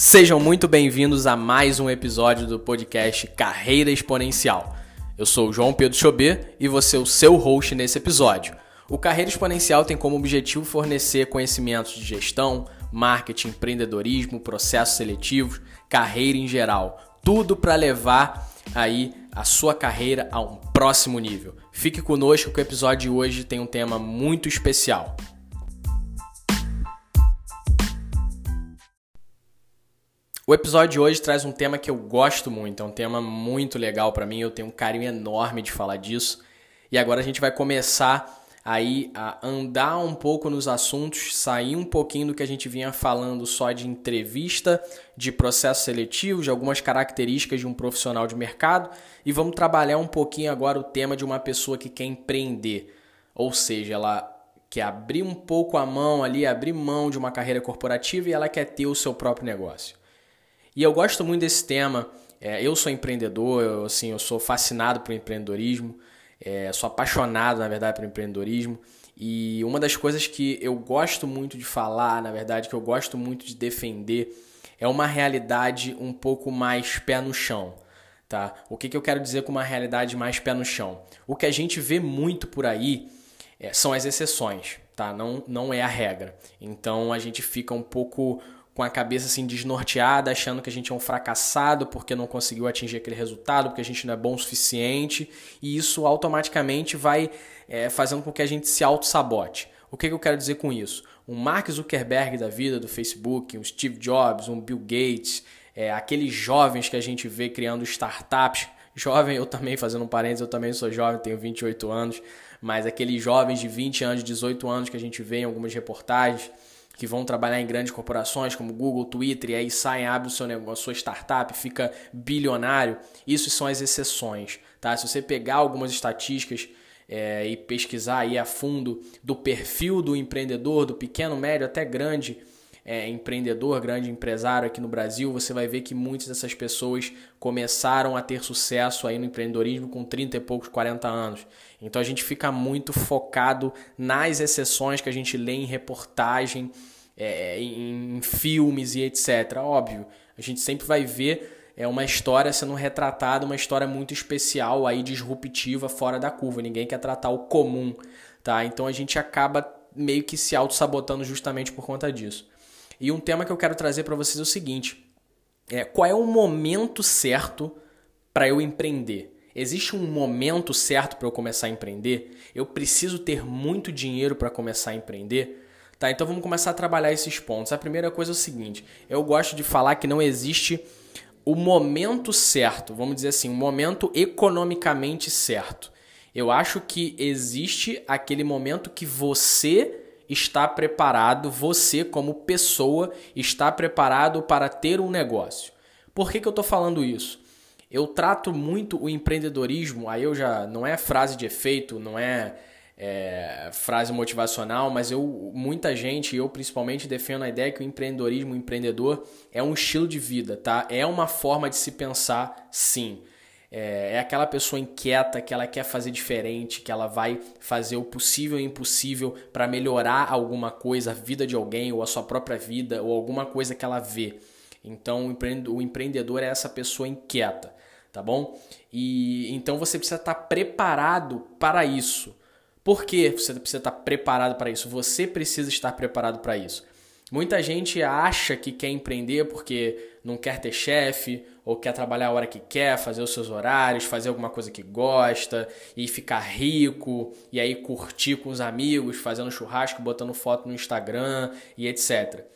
Sejam muito bem-vindos a mais um episódio do podcast Carreira Exponencial. Eu sou o João Pedro Chobê e vou ser o seu host nesse episódio. O Carreira Exponencial tem como objetivo fornecer conhecimentos de gestão, marketing, empreendedorismo, processos seletivos, carreira em geral, tudo para levar aí a sua carreira a um próximo nível. Fique conosco que o episódio de hoje tem um tema muito especial. O episódio de hoje traz um tema que eu gosto muito, é um tema muito legal para mim, eu tenho um carinho enorme de falar disso. E agora a gente vai começar aí a andar um pouco nos assuntos, sair um pouquinho do que a gente vinha falando só de entrevista, de processo seletivo, de algumas características de um profissional de mercado e vamos trabalhar um pouquinho agora o tema de uma pessoa que quer empreender. Ou seja, ela quer abrir um pouco a mão ali, abrir mão de uma carreira corporativa e ela quer ter o seu próprio negócio. E eu gosto muito desse tema. É, eu sou empreendedor, eu, assim, eu sou fascinado por empreendedorismo, é, sou apaixonado, na verdade, por empreendedorismo. E uma das coisas que eu gosto muito de falar, na verdade, que eu gosto muito de defender, é uma realidade um pouco mais pé no chão. Tá? O que, que eu quero dizer com uma realidade mais pé no chão? O que a gente vê muito por aí é, são as exceções, tá? não, não é a regra. Então a gente fica um pouco com a cabeça assim desnorteada, achando que a gente é um fracassado porque não conseguiu atingir aquele resultado, porque a gente não é bom o suficiente, e isso automaticamente vai é, fazendo com que a gente se auto-sabote. O que, que eu quero dizer com isso? Um Mark Zuckerberg da vida do Facebook, um Steve Jobs, um Bill Gates, é, aqueles jovens que a gente vê criando startups. Jovem, eu também, fazendo um parênteses, eu também sou jovem, tenho 28 anos, mas aqueles jovens de 20 anos, 18 anos que a gente vê em algumas reportagens, que vão trabalhar em grandes corporações como Google, Twitter, e aí saem, abre o seu negócio, sua startup, fica bilionário. Isso são as exceções, tá? Se você pegar algumas estatísticas é, e pesquisar aí a fundo do perfil do empreendedor, do pequeno, médio até grande é, empreendedor, grande empresário aqui no Brasil, você vai ver que muitas dessas pessoas começaram a ter sucesso aí no empreendedorismo com 30 e poucos, 40 anos. Então a gente fica muito focado nas exceções que a gente lê em reportagem, é, em, filmes e etc. Óbvio, a gente sempre vai ver é uma história sendo retratada, uma história muito especial aí disruptiva fora da curva. Ninguém quer tratar o comum, tá? Então a gente acaba meio que se auto sabotando justamente por conta disso. E um tema que eu quero trazer para vocês é o seguinte: é, qual é o momento certo para eu empreender? Existe um momento certo para eu começar a empreender? Eu preciso ter muito dinheiro para começar a empreender? Tá, então vamos começar a trabalhar esses pontos. A primeira coisa é o seguinte: eu gosto de falar que não existe o momento certo, vamos dizer assim, o momento economicamente certo. Eu acho que existe aquele momento que você está preparado, você como pessoa está preparado para ter um negócio. Por que, que eu estou falando isso? Eu trato muito o empreendedorismo, aí eu já não é frase de efeito, não é, é frase motivacional, mas eu muita gente, eu principalmente defendo a ideia que o empreendedorismo, o empreendedor é um estilo de vida, tá? É uma forma de se pensar, sim. É, é, aquela pessoa inquieta que ela quer fazer diferente, que ela vai fazer o possível e impossível para melhorar alguma coisa, a vida de alguém, ou a sua própria vida, ou alguma coisa que ela vê. Então o empreendedor é essa pessoa inquieta, tá bom? E então você precisa estar tá preparado para isso. Por que você precisa estar tá preparado para isso? Você precisa estar preparado para isso. Muita gente acha que quer empreender porque não quer ter chefe ou quer trabalhar a hora que quer, fazer os seus horários, fazer alguma coisa que gosta e ficar rico e aí curtir com os amigos, fazendo churrasco, botando foto no Instagram e etc.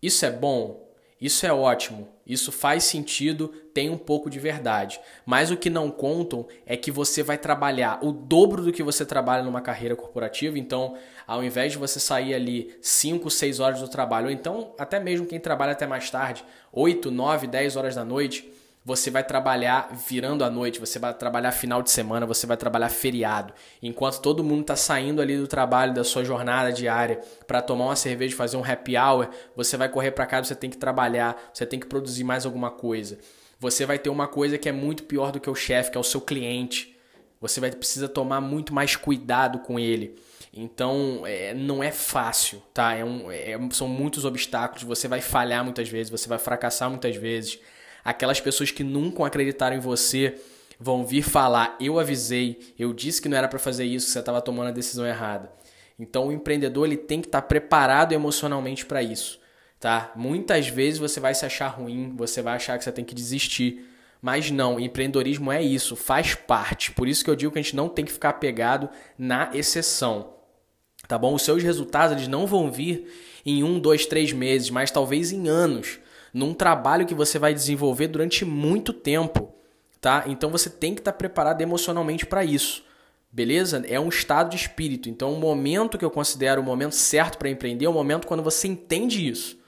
Isso é bom? Isso é ótimo, isso faz sentido, tem um pouco de verdade. Mas o que não contam é que você vai trabalhar o dobro do que você trabalha numa carreira corporativa. Então, ao invés de você sair ali 5, 6 horas do trabalho, ou então até mesmo quem trabalha até mais tarde, 8, 9, 10 horas da noite, você vai trabalhar virando a noite, você vai trabalhar final de semana, você vai trabalhar feriado. Enquanto todo mundo está saindo ali do trabalho, da sua jornada diária, para tomar uma cerveja, fazer um happy hour, você vai correr para casa, você tem que trabalhar, você tem que produzir mais alguma coisa. Você vai ter uma coisa que é muito pior do que o chefe, que é o seu cliente. Você vai precisar tomar muito mais cuidado com ele. Então, é, não é fácil, tá? É um, é, são muitos obstáculos, você vai falhar muitas vezes, você vai fracassar muitas vezes. Aquelas pessoas que nunca acreditaram em você vão vir falar: eu avisei, eu disse que não era para fazer isso, você estava tomando a decisão errada. Então o empreendedor ele tem que estar tá preparado emocionalmente para isso, tá? Muitas vezes você vai se achar ruim, você vai achar que você tem que desistir, mas não, empreendedorismo é isso, faz parte. Por isso que eu digo que a gente não tem que ficar pegado na exceção, tá bom? Os seus resultados eles não vão vir em um, dois, três meses, mas talvez em anos, num trabalho que você vai desenvolver durante muito tempo tá? Então você tem que estar tá preparado emocionalmente para isso. Beleza? É um estado de espírito. Então, o momento que eu considero o momento certo para empreender é o momento quando você entende isso.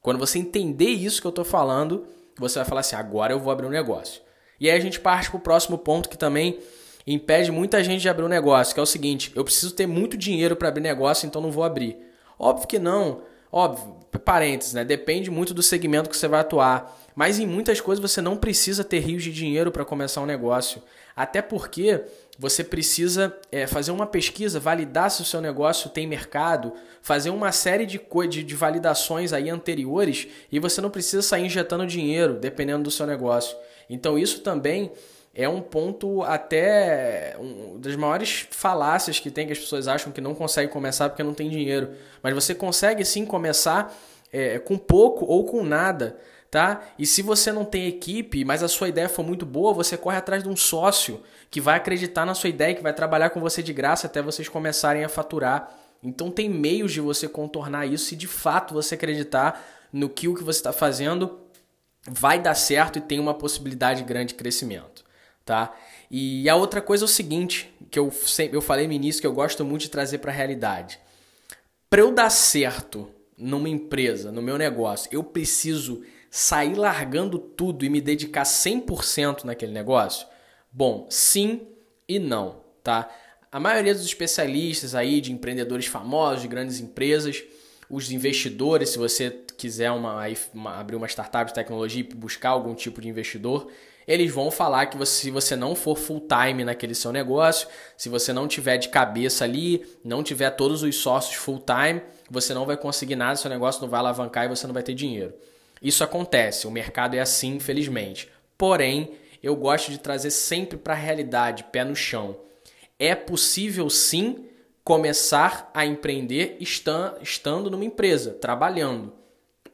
Quando você entender isso que eu estou falando, você vai falar assim: agora eu vou abrir um negócio. E aí a gente parte para o próximo ponto que também impede muita gente de abrir um negócio, que é o seguinte: eu preciso ter muito dinheiro para abrir negócio, então não vou abrir. Óbvio que não. Óbvio, parênteses, né? Depende muito do segmento que você vai atuar. Mas em muitas coisas você não precisa ter rios de dinheiro para começar um negócio. Até porque você precisa é, fazer uma pesquisa, validar se o seu negócio tem mercado, fazer uma série de, de, de validações aí anteriores e você não precisa sair injetando dinheiro, dependendo do seu negócio. Então isso também é um ponto até um, das maiores falácias que tem que as pessoas acham que não conseguem começar porque não tem dinheiro. Mas você consegue sim começar é, com pouco ou com nada tá? E se você não tem equipe, mas a sua ideia for muito boa, você corre atrás de um sócio que vai acreditar na sua ideia, que vai trabalhar com você de graça até vocês começarem a faturar. Então tem meios de você contornar isso se de fato você acreditar no que o que você está fazendo vai dar certo e tem uma possibilidade grande de crescimento, tá? E a outra coisa é o seguinte, que eu sempre eu falei no início que eu gosto muito de trazer para a realidade. Para eu dar certo numa empresa, no meu negócio, eu preciso sair largando tudo e me dedicar 100% naquele negócio? Bom, sim e não, tá? A maioria dos especialistas aí de empreendedores famosos, de grandes empresas, os investidores, se você quiser uma, uma, abrir uma startup de tecnologia e buscar algum tipo de investidor, eles vão falar que você, se você não for full time naquele seu negócio, se você não tiver de cabeça ali, não tiver todos os sócios full time, você não vai conseguir nada, seu negócio não vai alavancar e você não vai ter dinheiro. Isso acontece, o mercado é assim, infelizmente. Porém, eu gosto de trazer sempre para a realidade, pé no chão. É possível sim começar a empreender estando numa empresa, trabalhando.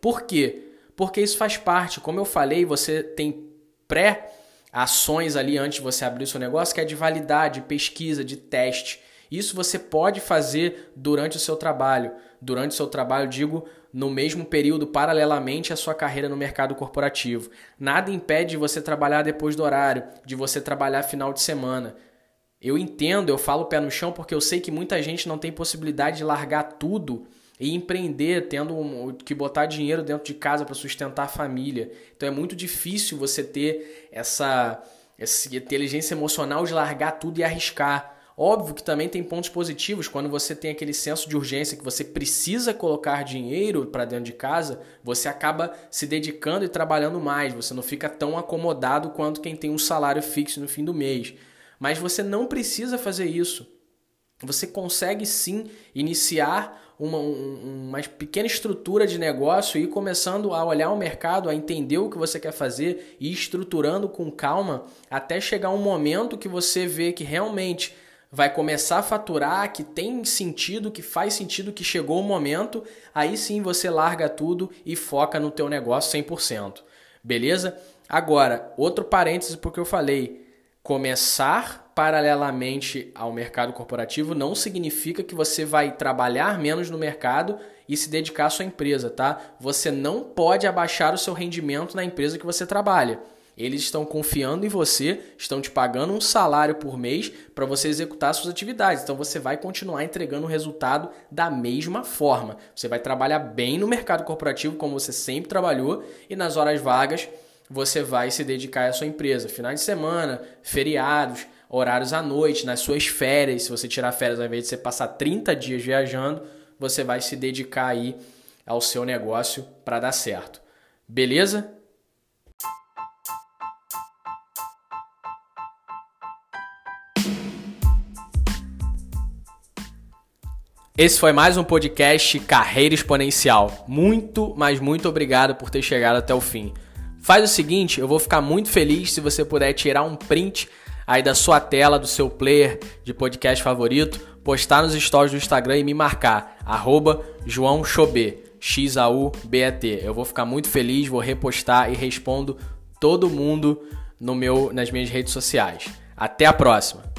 Por quê? Porque isso faz parte. Como eu falei, você tem pré-ações ali antes de você abrir o seu negócio, que é de validade, pesquisa, de teste. Isso você pode fazer durante o seu trabalho. Durante o seu trabalho, digo, no mesmo período, paralelamente à sua carreira no mercado corporativo. Nada impede de você trabalhar depois do horário, de você trabalhar final de semana. Eu entendo, eu falo pé no chão porque eu sei que muita gente não tem possibilidade de largar tudo e empreender, tendo que botar dinheiro dentro de casa para sustentar a família. Então é muito difícil você ter essa, essa inteligência emocional de largar tudo e arriscar. Óbvio que também tem pontos positivos quando você tem aquele senso de urgência que você precisa colocar dinheiro para dentro de casa, você acaba se dedicando e trabalhando mais, você não fica tão acomodado quanto quem tem um salário fixo no fim do mês. Mas você não precisa fazer isso. Você consegue sim iniciar uma, uma pequena estrutura de negócio e ir começando a olhar o mercado, a entender o que você quer fazer e estruturando com calma até chegar um momento que você vê que realmente vai começar a faturar, que tem sentido, que faz sentido, que chegou o momento, aí sim você larga tudo e foca no teu negócio 100%. Beleza? Agora, outro parêntese porque eu falei, começar paralelamente ao mercado corporativo não significa que você vai trabalhar menos no mercado e se dedicar à sua empresa, tá? Você não pode abaixar o seu rendimento na empresa que você trabalha. Eles estão confiando em você, estão te pagando um salário por mês para você executar suas atividades. Então você vai continuar entregando o resultado da mesma forma. Você vai trabalhar bem no mercado corporativo, como você sempre trabalhou, e nas horas vagas você vai se dedicar à sua empresa. Finais de semana, feriados, horários à noite, nas suas férias. Se você tirar férias ao invés de você passar 30 dias viajando, você vai se dedicar aí ao seu negócio para dar certo. Beleza? Esse foi mais um podcast Carreira Exponencial. Muito, mas muito obrigado por ter chegado até o fim. Faz o seguinte, eu vou ficar muito feliz se você puder tirar um print aí da sua tela, do seu player de podcast favorito, postar nos stories do Instagram e me marcar, arroba João Chobê, X-A-U-B-E-T. Eu vou ficar muito feliz, vou repostar e respondo todo mundo no meu, nas minhas redes sociais. Até a próxima!